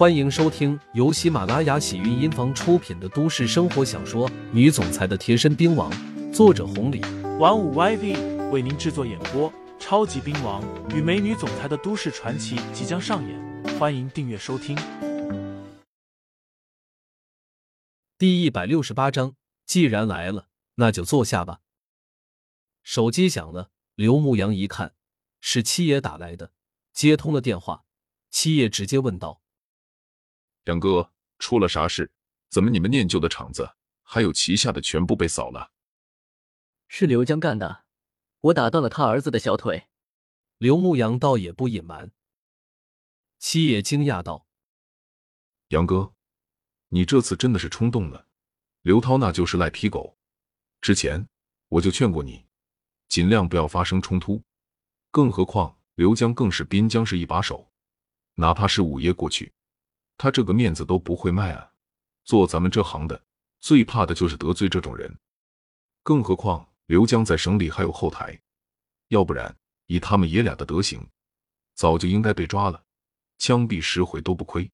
欢迎收听由喜马拉雅喜韵音房出品的都市生活小说《女总裁的贴身兵王》，作者红礼，玩五 YV 为您制作演播。超级兵王与美女总裁的都市传奇即将上演，欢迎订阅收听。第一百六十八章，既然来了，那就坐下吧。手机响了，刘牧阳一看是七爷打来的，接通了电话，七爷直接问道：“杨哥，出了啥事？怎么你们念旧的厂子还有旗下的全部被扫了？”是刘江干的。我打断了他儿子的小腿，刘牧阳倒也不隐瞒。七爷惊讶道：“杨哥，你这次真的是冲动了。刘涛那就是赖皮狗，之前我就劝过你，尽量不要发生冲突。更何况刘江更是滨江市一把手，哪怕是午夜过去，他这个面子都不会卖啊。做咱们这行的，最怕的就是得罪这种人。更何况……”刘江在省里还有后台，要不然以他们爷俩的德行，早就应该被抓了，枪毙十回都不亏。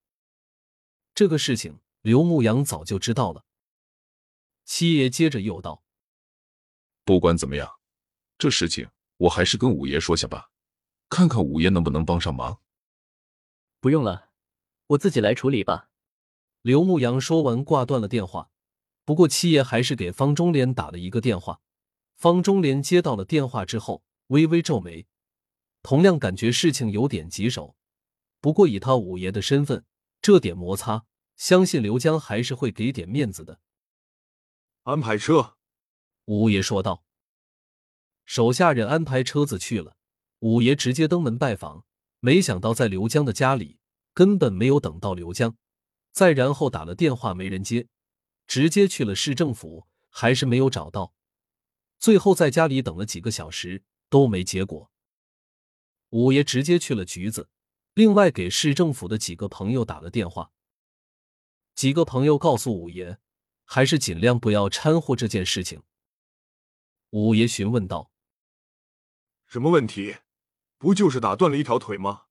这个事情刘牧阳早就知道了。七爷接着又道：“不管怎么样，这事情我还是跟五爷说下吧，看看五爷能不能帮上忙。”不用了，我自己来处理吧。刘牧阳说完挂断了电话。不过七爷还是给方中莲打了一个电话。方中莲接到了电话之后，微微皱眉，同样感觉事情有点棘手。不过以他五爷的身份，这点摩擦，相信刘江还是会给点面子的。安排车，五爷说道。手下人安排车子去了，五爷直接登门拜访。没想到在刘江的家里，根本没有等到刘江，再然后打了电话没人接，直接去了市政府，还是没有找到。最后在家里等了几个小时都没结果，五爷直接去了局子，另外给市政府的几个朋友打了电话。几个朋友告诉五爷，还是尽量不要掺和这件事情。五爷询问道：“什么问题？不就是打断了一条腿吗？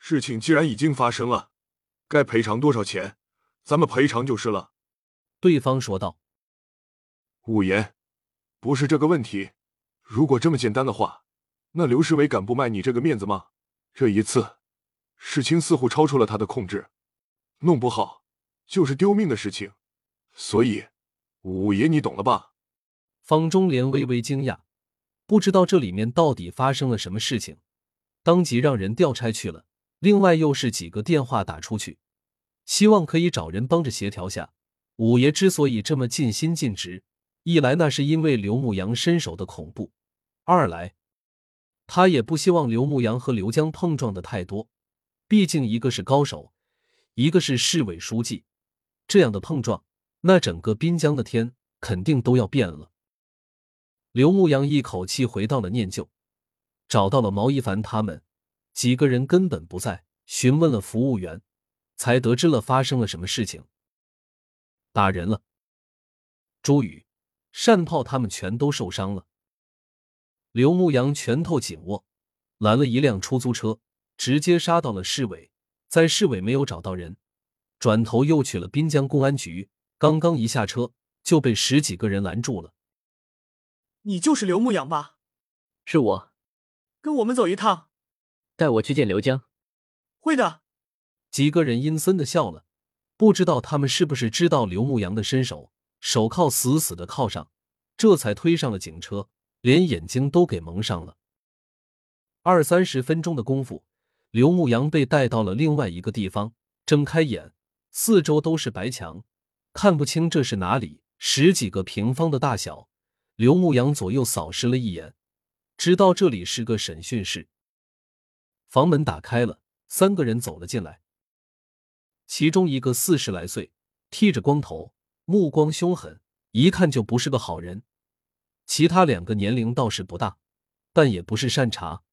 事情既然已经发生了，该赔偿多少钱，咱们赔偿就是了。”对方说道：“五爷。”不是这个问题，如果这么简单的话，那刘世伟敢不卖你这个面子吗？这一次，事情似乎超出了他的控制，弄不好就是丢命的事情。所以，五爷你懂了吧？方中莲微微惊讶，不知道这里面到底发生了什么事情，当即让人调差去了。另外又是几个电话打出去，希望可以找人帮着协调下。五爷之所以这么尽心尽职。一来那是因为刘牧阳身手的恐怖，二来他也不希望刘牧阳和刘江碰撞的太多，毕竟一个是高手，一个是市委书记，这样的碰撞，那整个滨江的天肯定都要变了。刘牧阳一口气回到了念旧，找到了毛一凡他们几个人根本不在，询问了服务员，才得知了发生了什么事情，打人了，朱宇。单炮他们全都受伤了。刘牧阳拳头紧握，拦了一辆出租车，直接杀到了市委。在市委没有找到人，转头又去了滨江公安局。刚刚一下车，就被十几个人拦住了。你就是刘牧阳吧？是我。跟我们走一趟。带我去见刘江。会的。几个人阴森的笑了，不知道他们是不是知道刘牧阳的身手。手铐死死的铐上，这才推上了警车，连眼睛都给蒙上了。二三十分钟的功夫，刘牧阳被带到了另外一个地方。睁开眼，四周都是白墙，看不清这是哪里。十几个平方的大小，刘牧阳左右扫视了一眼，知道这里是个审讯室。房门打开了，三个人走了进来，其中一个四十来岁，剃着光头。目光凶狠，一看就不是个好人。其他两个年龄倒是不大，但也不是善茬。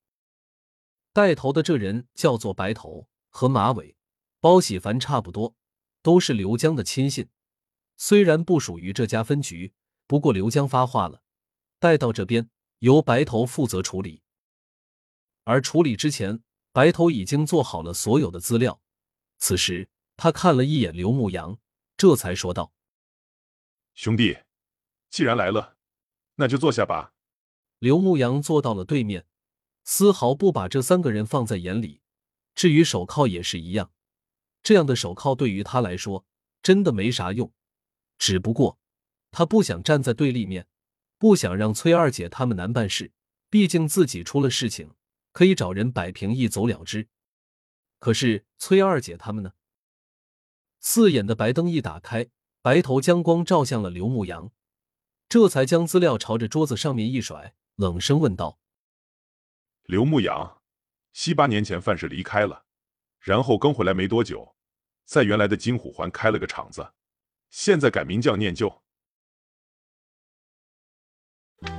带头的这人叫做白头，和马尾、包喜凡差不多，都是刘江的亲信。虽然不属于这家分局，不过刘江发话了，带到这边由白头负责处理。而处理之前，白头已经做好了所有的资料。此时他看了一眼刘牧阳，这才说道：“兄弟，既然来了，那就坐下吧。”刘牧阳坐到了对面，丝毫不把这三个人放在眼里。至于手铐也是一样，这样的手铐对于他来说真的没啥用。只不过他不想站在对立面，不想让崔二姐他们难办事。毕竟自己出了事情，可以找人摆平一走了之。可是崔二姐他们呢？四眼的白灯一打开，白头将光照向了刘牧阳，这才将资料朝着桌子上面一甩，冷声问道：“刘牧阳。”七八年前范氏离开了，然后跟回来没多久，在原来的金虎环开了个厂子，现在改名叫念旧。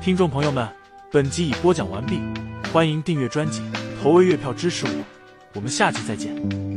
听众朋友们，本集已播讲完毕，欢迎订阅专辑，投喂月票支持我，我们下期再见。